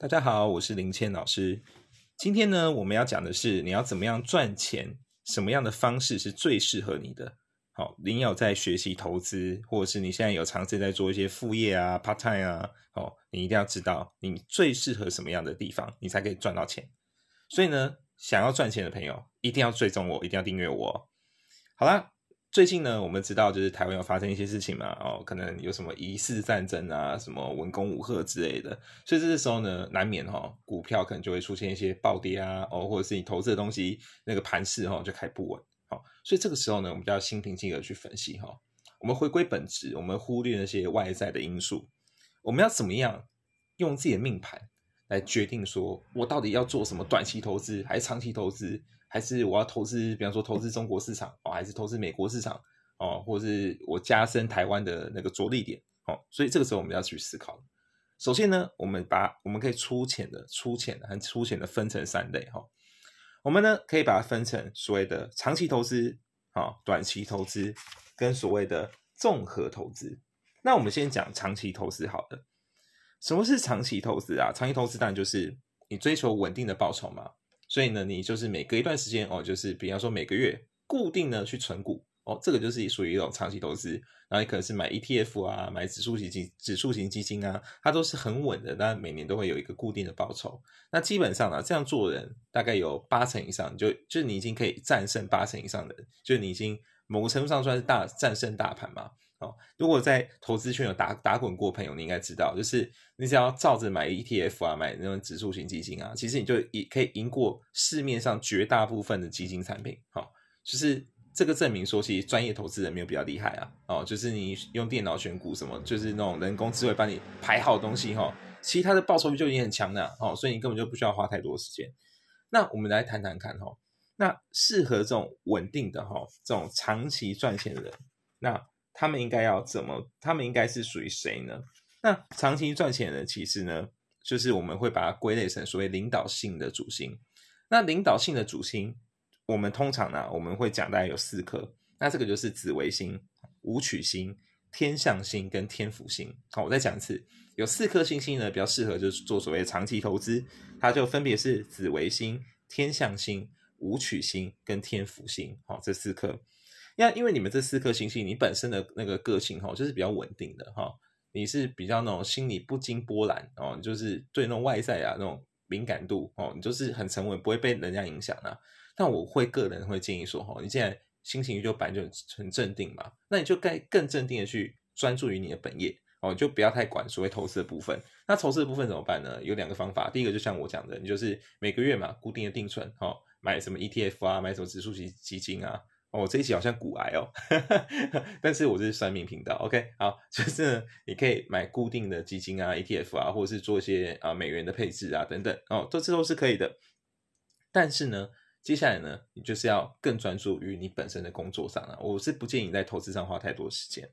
大家好，我是林谦老师。今天呢，我们要讲的是你要怎么样赚钱，什么样的方式是最适合你的。好，你有在学习投资，或者是你现在有尝试在做一些副业啊、part time 啊，哦，你一定要知道你最适合什么样的地方，你才可以赚到钱。所以呢，想要赚钱的朋友，一定要追踪我，一定要订阅我。好啦。最近呢，我们知道就是台湾有发生一些事情嘛，哦，可能有什么疑似战争啊，什么文攻武赫之类的，所以这个时候呢，难免哈，股票可能就会出现一些暴跌啊，哦，或者是你投资的东西那个盘势哈就开不稳，好，所以这个时候呢，我们就要心平气和去分析哈，我们回归本质，我们忽略那些外在的因素，我们要怎么样用自己的命盘来决定说我到底要做什么短期投资还是长期投资？还是我要投资，比方说投资中国市场哦，还是投资美国市场哦，或者是我加深台湾的那个着力点哦，所以这个时候我们要去思考。首先呢，我们把我们可以粗浅的、粗浅的、很粗浅的分成三类哈。我们呢可以把它分成所谓的长期投资啊、短期投资跟所谓的综合投资。那我们先讲长期投资好了。什么是长期投资啊？长期投资当然就是你追求稳定的报酬嘛。所以呢，你就是每隔一段时间哦，就是比方说每个月固定的去存股哦，这个就是属于一种长期投资。然后你可能是买 ETF 啊，买指数型基指数型基金啊，它都是很稳的，但每年都会有一个固定的报酬。那基本上呢，这样做人大概有八成以上，就就是你已经可以战胜八成以上的人，就是你已经某个程度上算是大战胜大盘嘛。哦，如果在投资圈有打打滚过朋友，你应该知道，就是你只要照着买 ETF 啊，买那种指数型基金啊，其实你就赢可以赢过市面上绝大部分的基金产品。好，就是这个证明说，其实专业投资人没有比较厉害啊。哦，就是你用电脑选股什么，就是那种人工智慧帮你排好东西哈，其实它的报酬率就已经很强了。哦，所以你根本就不需要花太多时间。那我们来谈谈看哈，那适合这种稳定的哈，这种长期赚钱的人，那。他们应该要怎么？他们应该是属于谁呢？那长期赚钱的其实呢，就是我们会把它归类成所谓领导性的主星。那领导性的主星，我们通常呢，我们会讲大概有四颗。那这个就是紫微星、武曲星、天象星跟天府星。好，我再讲一次，有四颗星星呢，比较适合就是做所谓的长期投资。它就分别是紫微星、天象星、武曲星跟天府星。好，这四颗。那因为你们这四颗星星，你本身的那个个性哈，就是比较稳定的哈，你是比较那种心里不惊波澜哦，就是对那种外在啊那种敏感度哦，你就是很沉稳，不会被人家影响啊。但我会个人会建议说哈，你现在心情就本来就很镇定嘛，那你就该更镇定的去专注于你的本业哦，就不要太管所谓投资的部分。那投资的部分怎么办呢？有两个方法，第一个就像我讲的，你就是每个月嘛，固定的定存哦，买什么 ETF 啊，买什么指数型基金啊。哦，这一期好像股癌哦，但是我是算命频道，OK，好，就是你可以买固定的基金啊、ETF 啊，或者是做一些啊美元的配置啊等等，哦，这次都是可以的。但是呢，接下来呢，你就是要更专注于你本身的工作上了。我是不建议在投资上花太多时间。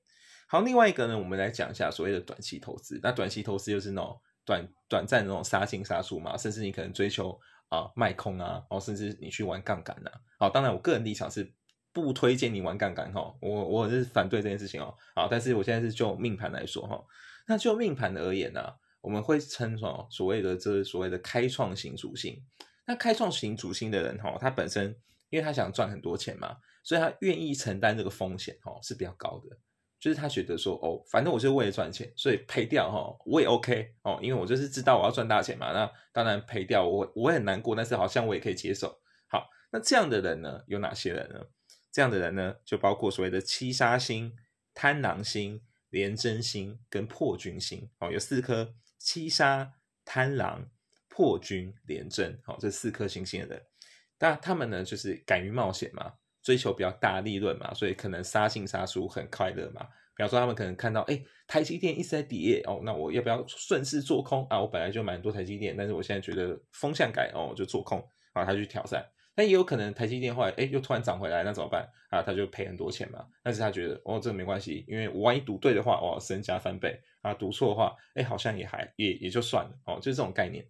好，另外一个呢，我们来讲一下所谓的短期投资。那短期投资就是那种短短暂的那种杀进杀出嘛，甚至你可能追求啊卖空啊，哦，甚至你去玩杠杆呐。好，当然我个人立场是。不推荐你玩杠杆哈，我我是反对这件事情哦。好，但是我现在是就命盘来说哈，那就命盘而言呢，我们会称什么所谓的这所谓的开创型主星。那开创型主星的人哈，他本身因为他想赚很多钱嘛，所以他愿意承担这个风险哈是比较高的。就是他觉得说哦，反正我是为了赚钱，所以赔掉哈我也 OK 哦，因为我就是知道我要赚大钱嘛。那当然赔掉我我很难过，但是好像我也可以接受。好，那这样的人呢，有哪些人呢？这样的人呢，就包括所谓的七杀星、贪狼星、廉贞星跟破军星。哦，有四颗七杀、贪狼、破军、廉贞。好，这四颗星星的人，那他们呢，就是敢于冒险嘛，追求比较大利润嘛，所以可能杀进杀出很快乐嘛。比方说，他们可能看到，哎，台积电一直在跌，哦，那我要不要顺势做空啊？我本来就蛮多台积电，但是我现在觉得风向改，哦，就做空，啊，他去挑战。但也有可能台积电后来哎又突然涨回来，那怎么办啊？他就赔很多钱嘛。但是他觉得哦这个没关系，因为我万一赌对的话，哦身家翻倍啊；赌错的话，哎好像也还也也就算了哦，就是这种概念。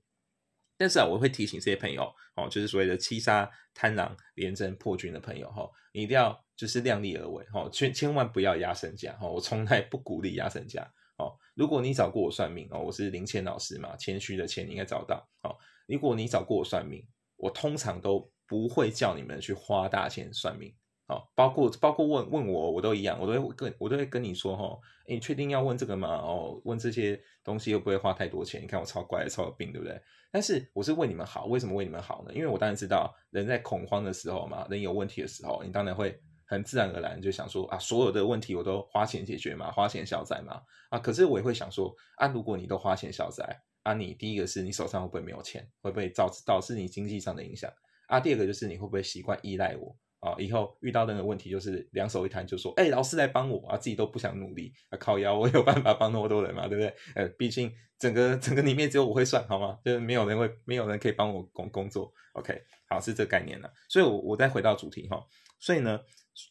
但是啊，我会提醒这些朋友哦，就是所谓的七杀、贪狼、廉贞、破军的朋友哈，你一定要就是量力而为哈，千千万不要压身价哈。我从来不鼓励压身价哦。如果你找过我算命哦，我是林谦老师嘛，谦虚的谦你应该找到哦。如果你找过我算命，我通常都不会叫你们去花大钱算命。好，包括包括问问我，我都一样，我都会跟我都会跟你说哈，你确定要问这个吗？哦，问这些东西又不会花太多钱。你看我超乖，超有病，对不对？但是我是为你们好，为什么为你们好呢？因为我当然知道，人在恐慌的时候嘛，人有问题的时候，你当然会很自然而然就想说啊，所有的问题我都花钱解决嘛，花钱消灾嘛。啊，可是我也会想说啊，如果你都花钱消灾，啊，你第一个是你手上会不会没有钱，会不会导致导致你经济上的影响？啊，第二个就是你会不会习惯依赖我？啊，以后遇到任何问题，就是两手一摊，就说：“哎，老师来帮我啊！”自己都不想努力啊，靠腰，我有办法帮那么多人嘛，对不对？呃，毕竟整个整个里面只有我会算，好吗？就是没有人会，没有人可以帮我工工作。OK，好，是这概念了。所以，我我再回到主题哈。所以呢，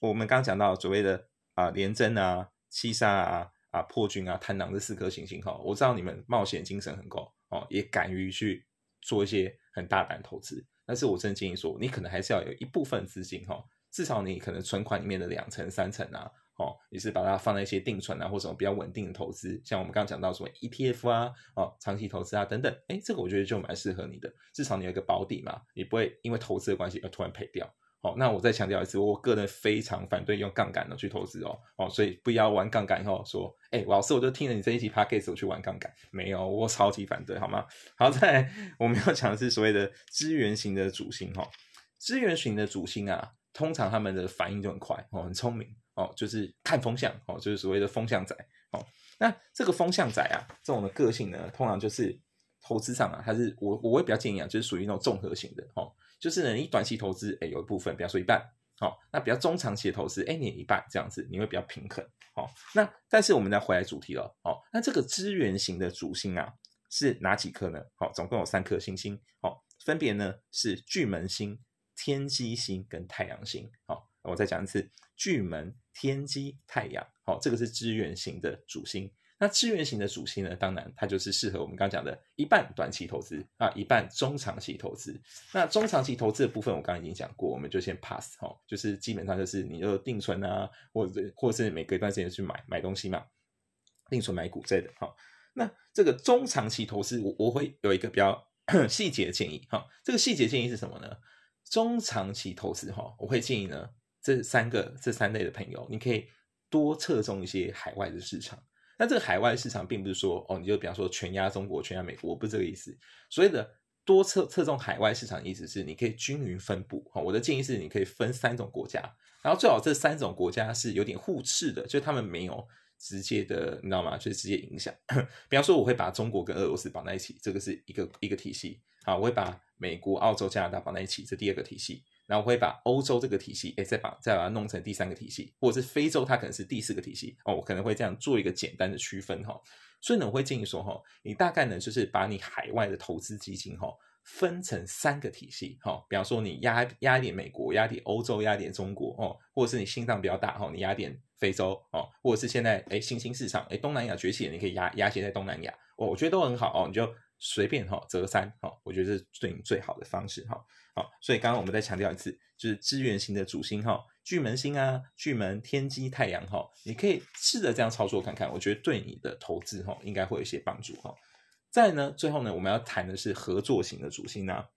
我们刚刚讲到所谓的啊，廉贞啊、七杀啊、啊破军啊、贪狼这四颗行星哈，我知道你们冒险精神很够哦，也敢于去做一些很大胆投资。但是我真的建议说，你可能还是要有一部分资金哈，至少你可能存款里面的两成、三成啊，哦，你是把它放在一些定存啊，或什么比较稳定的投资，像我们刚刚讲到什么 ETF 啊，哦，长期投资啊等等，哎，这个我觉得就蛮适合你的，至少你有一个保底嘛，你不会因为投资的关系而突然赔掉。哦，那我再强调一次，我个人非常反对用杠杆的去投资哦，哦，所以不要玩杠杆以后说，哎，老师，我就听了你这一期 podcast 我去玩杠杆，没有，我超级反对，好吗？好在我们要讲的是所谓的资源型的主星哈，资源型的主星啊，通常他们的反应就很快哦，很聪明哦，就是看风向哦，就是所谓的风向仔哦。那这个风向仔啊，这种的个性呢，通常就是投资上啊，它是我我会比较建议啊，就是属于那种综合型的哦。就是呢，你短期投资，哎，有一部分，比方说一半，好，那比较中长期的投资，哎，你一半这样子，你会比较平衡，好，那但是我们再回来主题了，哦，那这个资源型的主星啊，是哪几颗呢？好，总共有三颗星星，好，分别呢是巨门星、天机星跟太阳星，好，我再讲一次，巨门、天机、太阳，好，这个是资源型的主星。那资源型的主星呢？当然，它就是适合我们刚讲的一半短期投资啊，一半中长期投资。那中长期投资的部分，我刚刚已经讲过，我们就先 pass 哈，就是基本上就是你就定存啊，或者或者是每隔一段时间去买买东西嘛，定存买股债的哈。那这个中长期投资，我我会有一个比较 细节的建议哈。这个细节建议是什么呢？中长期投资哈，我会建议呢，这三个这三类的朋友，你可以多侧重一些海外的市场。那这个海外市场并不是说哦，你就比方说全压中国、全压美国，不是这个意思。所谓的多侧侧重海外市场，意思是你可以均匀分布。哈，我的建议是你可以分三种国家，然后最好这三种国家是有点互斥的，就他们没有直接的，你知道吗？就是直接影响。比方说，我会把中国跟俄罗斯绑在一起，这个是一个一个体系。好，我会把美国、澳洲、加拿大绑在一起，这第二个体系。然后我会把欧洲这个体系，哎，再把再把它弄成第三个体系，或者是非洲它可能是第四个体系哦，我可能会这样做一个简单的区分哈。所以呢，我会建议说哈，你大概呢就是把你海外的投资基金哈分成三个体系哈，比方说你压压一点美国，压点欧洲，压点中国哦，或者是你心脏比较大哈，你压点非洲哦，或者是现在哎新兴市场哎东南亚崛起，你可以压压些在东南亚哦，我觉得都很好哦，你就。随便哈择三哈，我觉得是对你最好的方式哈。好，所以刚刚我们再强调一次，就是资源型的主星哈，巨门星啊，巨门、天机、太阳哈，你可以试着这样操作看看，我觉得对你的投资哈应该会有一些帮助哈。再呢，最后呢，我们要谈的是合作型的主星啊，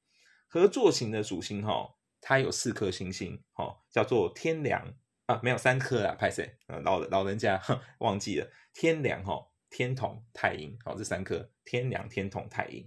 合作型的主星哈，它有四颗星星哈，叫做天梁啊，没有三颗啊，派谁？老老人家忘记了天梁哈。天同太阴，好，这三颗天梁、天同、太阴。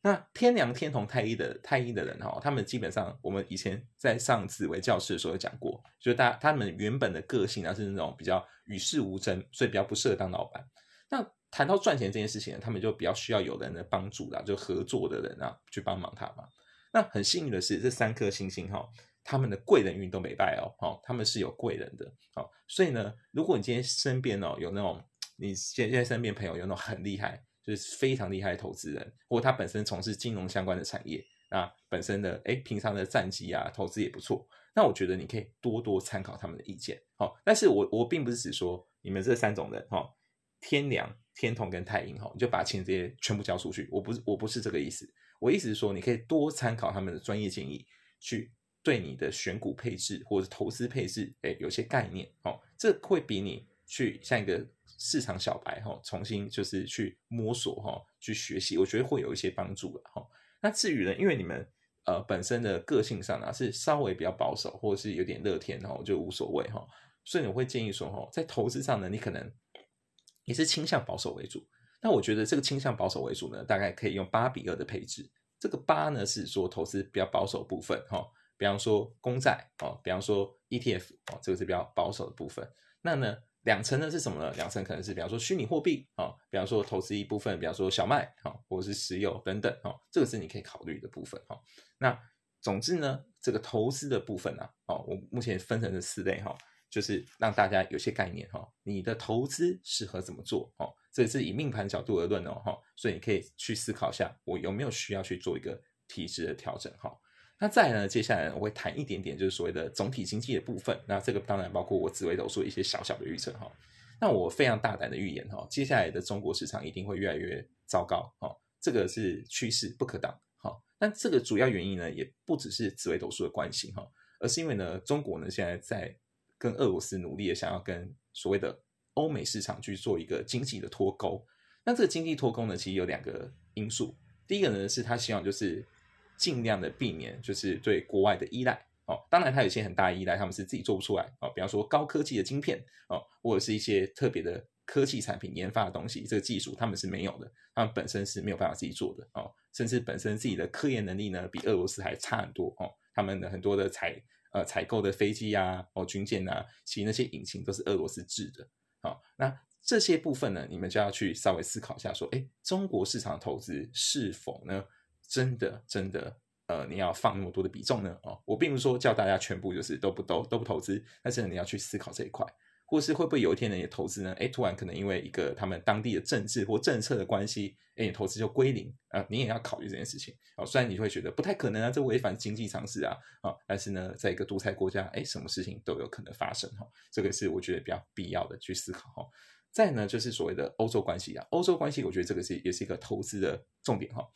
那天梁、天同、太阴的太阴的人，哈，他们基本上我们以前在上紫微教室的时候有讲过，就是大他们原本的个性啊是那种比较与世无争，所以比较不适合当老板。那谈到赚钱这件事情，他们就比较需要有人的帮助啦，就合作的人啊去帮忙他嘛。那很幸运的是，这三颗星星哈，他们的贵人运都没败哦，好，他们是有贵人的，好，所以呢，如果你今天身边哦有那种。你现现在身边朋友有那种很厉害，就是非常厉害的投资人，或他本身从事金融相关的产业，那本身的哎平常的战绩啊，投资也不错，那我觉得你可以多多参考他们的意见，好，但是我我并不是只说你们这三种人哈，天良、天同跟太阴哈，你就把钱这些全部交出去，我不是我不是这个意思，我意思是说你可以多参考他们的专业建议，去对你的选股配置或者投资配置，哎，有些概念，哦，这会比你。去像一个市场小白哈，重新就是去摸索哈，去学习，我觉得会有一些帮助的哈。那至于呢，因为你们呃本身的个性上呢是稍微比较保守，或者是有点乐天哈，就无所谓哈。所以我会建议说哈，在投资上呢，你可能也是倾向保守为主。那我觉得这个倾向保守为主呢，大概可以用八比二的配置。这个八呢是说投资比较保守部分哈，比方说公债哦，比方说 ETF 哦，这个是比较保守的部分。那呢两层呢是什么呢？两层可能是比方说虚拟货币啊，比方说投资一部分，比方说小麦啊，或者是石油等等哦，这个是你可以考虑的部分哈。那总之呢，这个投资的部分呢，哦，我目前分成这四类哈。就是让大家有些概念哈，你的投资适合怎么做哦？这是以命盘角度而论哦哈，所以你可以去思考一下，我有没有需要去做一个体质的调整哈？那再呢，接下来我会谈一点点，就是所谓的总体经济的部分。那这个当然包括我紫微斗数一些小小的预测哈。那我非常大胆的预言哈，接下来的中国市场一定会越来越糟糕哈，这个是趋势不可挡哈。但这个主要原因呢，也不只是紫微斗数的关系哈，而是因为呢，中国呢现在在跟俄罗斯努力的想要跟所谓的欧美市场去做一个经济的脱钩，那这个经济脱钩呢，其实有两个因素。第一个呢，是他希望就是尽量的避免就是对国外的依赖哦。当然，他有些很大的依赖，他们是自己做不出来哦。比方说高科技的晶片哦，或者是一些特别的科技产品研发的东西，这个技术他们是没有的，他们本身是没有办法自己做的哦。甚至本身自己的科研能力呢，比俄罗斯还差很多哦。他们的很多的采呃，采购的飞机呀，哦，军舰呐，其实那些引擎都是俄罗斯制的。好，那这些部分呢，你们就要去稍微思考一下，说，哎，中国市场投资是否呢，真的真的，呃，你要放那么多的比重呢？哦，我并不是说叫大家全部就是都不都都不投资，但是你要去思考这一块。或是会不会有一天呢？你投资呢？哎，突然可能因为一个他们当地的政治或政策的关系，哎，你投资就归零啊！你也要考虑这件事情哦。虽然你会觉得不太可能啊，这违反经济常识啊，啊，但是呢，在一个独裁国家，哎，什么事情都有可能发生哈。这个是我觉得比较必要的去思考哈。再呢，就是所谓的欧洲关系啊，欧洲关系，我觉得这个是也是一个投资的重点哈。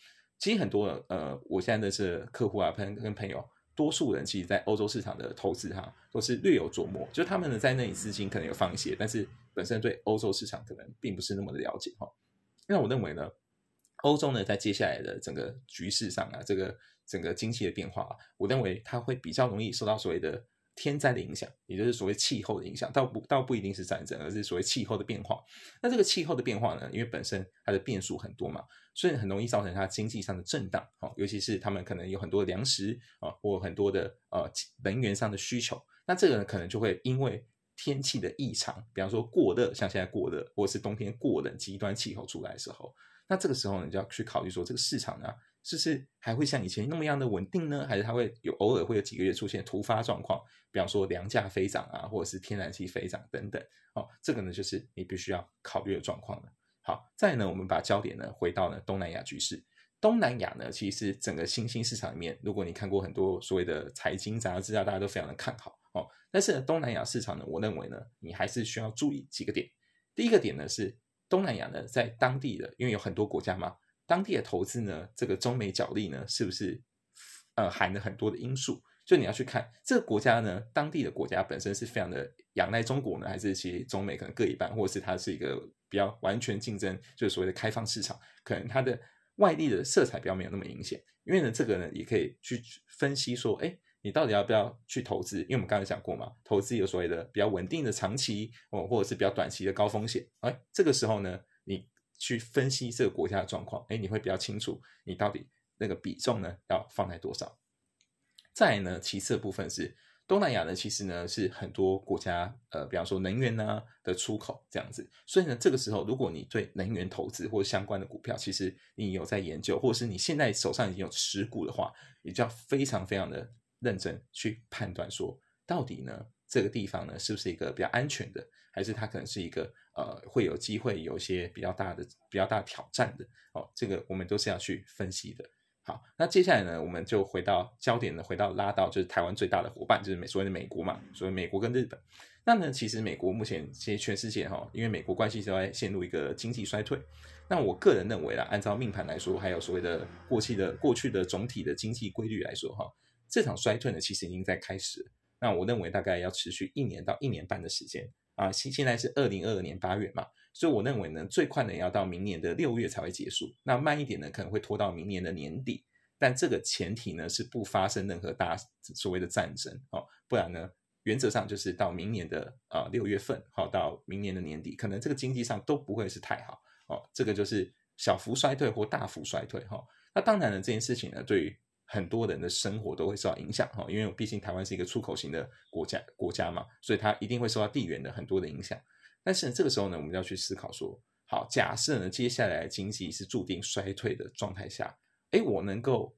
其实很多呃，我现在的是客户啊，朋跟朋友。多数人其实，在欧洲市场的投资哈，都是略有琢磨，就他们呢在那里资金可能有放一些，但是本身对欧洲市场可能并不是那么的了解哈。那我认为呢，欧洲呢在接下来的整个局势上啊，这个整个经济的变化，我认为它会比较容易受到所谓的。天灾的影响，也就是所谓气候的影响，倒不倒不一定是战争，而是所谓气候的变化。那这个气候的变化呢，因为本身它的变数很多嘛，所以很容易造成它经济上的震荡。哦，尤其是他们可能有很多的粮食啊，或很多的呃能源上的需求。那这个呢，可能就会因为天气的异常，比方说过热，像现在过热，或者是冬天过冷，极端气候出来的时候，那这个时候呢，就要去考虑说这个市场呢。是不是还会像以前那么样的稳定呢？还是它会有偶尔会有几个月出现突发状况，比方说粮价飞涨啊，或者是天然气飞涨等等。哦，这个呢就是你必须要考虑的状况了。好，再呢，我们把焦点呢回到呢东南亚局势。东南亚呢，其实整个新兴市场里面，如果你看过很多所谓的财经杂志啊，大家都非常的看好哦。但是东南亚市场呢，我认为呢，你还是需要注意几个点。第一个点呢是东南亚呢，在当地的，因为有很多国家嘛。当地的投资呢，这个中美角力呢，是不是呃含了很多的因素？就你要去看这个国家呢，当地的国家本身是非常的仰赖中国呢，还是其实中美可能各一半，或者是它是一个比较完全竞争，就是所谓的开放市场，可能它的外力的色彩比较没有那么明显。因为呢，这个呢也可以去分析说，哎，你到底要不要去投资？因为我们刚才讲过嘛，投资有所谓的比较稳定的长期哦，或者是比较短期的高风险。哎，这个时候呢，你。去分析这个国家的状况，哎，你会比较清楚，你到底那个比重呢要放在多少？再呢，其次部分是东南亚呢，其实呢是很多国家，呃，比方说能源呢的出口这样子，所以呢，这个时候如果你对能源投资或相关的股票，其实你有在研究，或者是你现在手上已经有持股的话，你就要非常非常的认真去判断说，到底呢这个地方呢是不是一个比较安全的。还是它可能是一个呃，会有机会有一些比较大的、比较大的挑战的哦。这个我们都是要去分析的。好，那接下来呢，我们就回到焦点呢，回到拉到就是台湾最大的伙伴，就是美所谓的美国嘛。所以美国跟日本，那呢，其实美国目前其实全世界哈，因为美国关系都在陷入一个经济衰退。那我个人认为啦，按照命盘来说，还有所谓的过去的过去的总体的经济规律来说哈，这场衰退呢，其实已经在开始。那我认为大概要持续一年到一年半的时间。啊，现现在是二零二二年八月嘛，所以我认为呢，最快呢要到明年的六月才会结束，那慢一点呢可能会拖到明年的年底，但这个前提呢是不发生任何大所谓的战争哦，不然呢原则上就是到明年的啊六月份，好到明年的年底，可能这个经济上都不会是太好哦，这个就是小幅衰退或大幅衰退哈。那当然了，这件事情呢，对于很多人的生活都会受到影响哈，因为毕竟台湾是一个出口型的国家国家嘛，所以它一定会受到地缘的很多的影响。但是这个时候呢，我们要去思考说，好，假设呢接下来经济是注定衰退的状态下，哎，我能够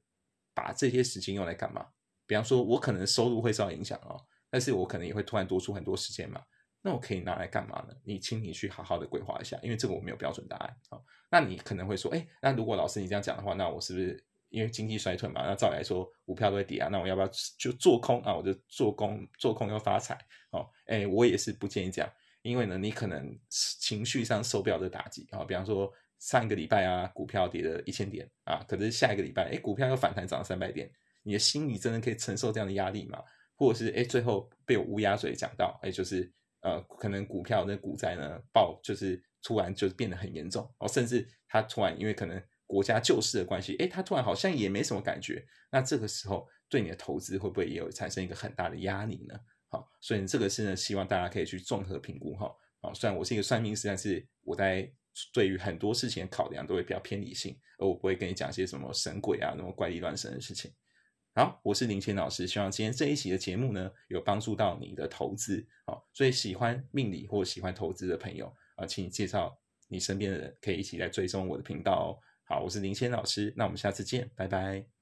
把这些时间用来干嘛？比方说，我可能收入会受到影响哦，但是我可能也会突然多出很多时间嘛，那我可以拿来干嘛呢？你请你去好好的规划一下，因为这个我没有标准答案啊。那你可能会说，哎，那如果老师你这样讲的话，那我是不是因为经济衰退嘛？那照理来说，股票都会跌啊，那我要不要就做空啊？我就做空，做空又发财哦。哎，我也是不建议这样，因为呢，你可能情绪上受不了这打击啊。比方说上一个礼拜啊，股票跌了一千点啊，可是下一个礼拜，哎，股票又反弹涨了三百点，你的心理真的可以承受这样的压力吗？或者是哎，最后被我乌鸦嘴讲到，哎，就是呃，可能股票那股灾呢爆，就是。突然就变得很严重哦，甚至它突然因为可能国家救市的关系，诶，他突然好像也没什么感觉。那这个时候对你的投资会不会也有产生一个很大的压力呢？好，所以这个是呢，希望大家可以去综合评估哈。好，虽然我是一个算命师，但是我在对于很多事情的考量都会比较偏理性，而我不会跟你讲一些什么神鬼啊、那么怪力乱神的事情。好，我是林谦老师，希望今天这一期的节目呢，有帮助到你的投资。好，所以喜欢命理或喜欢投资的朋友。啊，请你介绍你身边的人，可以一起来追踪我的频道哦。好，我是林谦老师，那我们下次见，拜拜。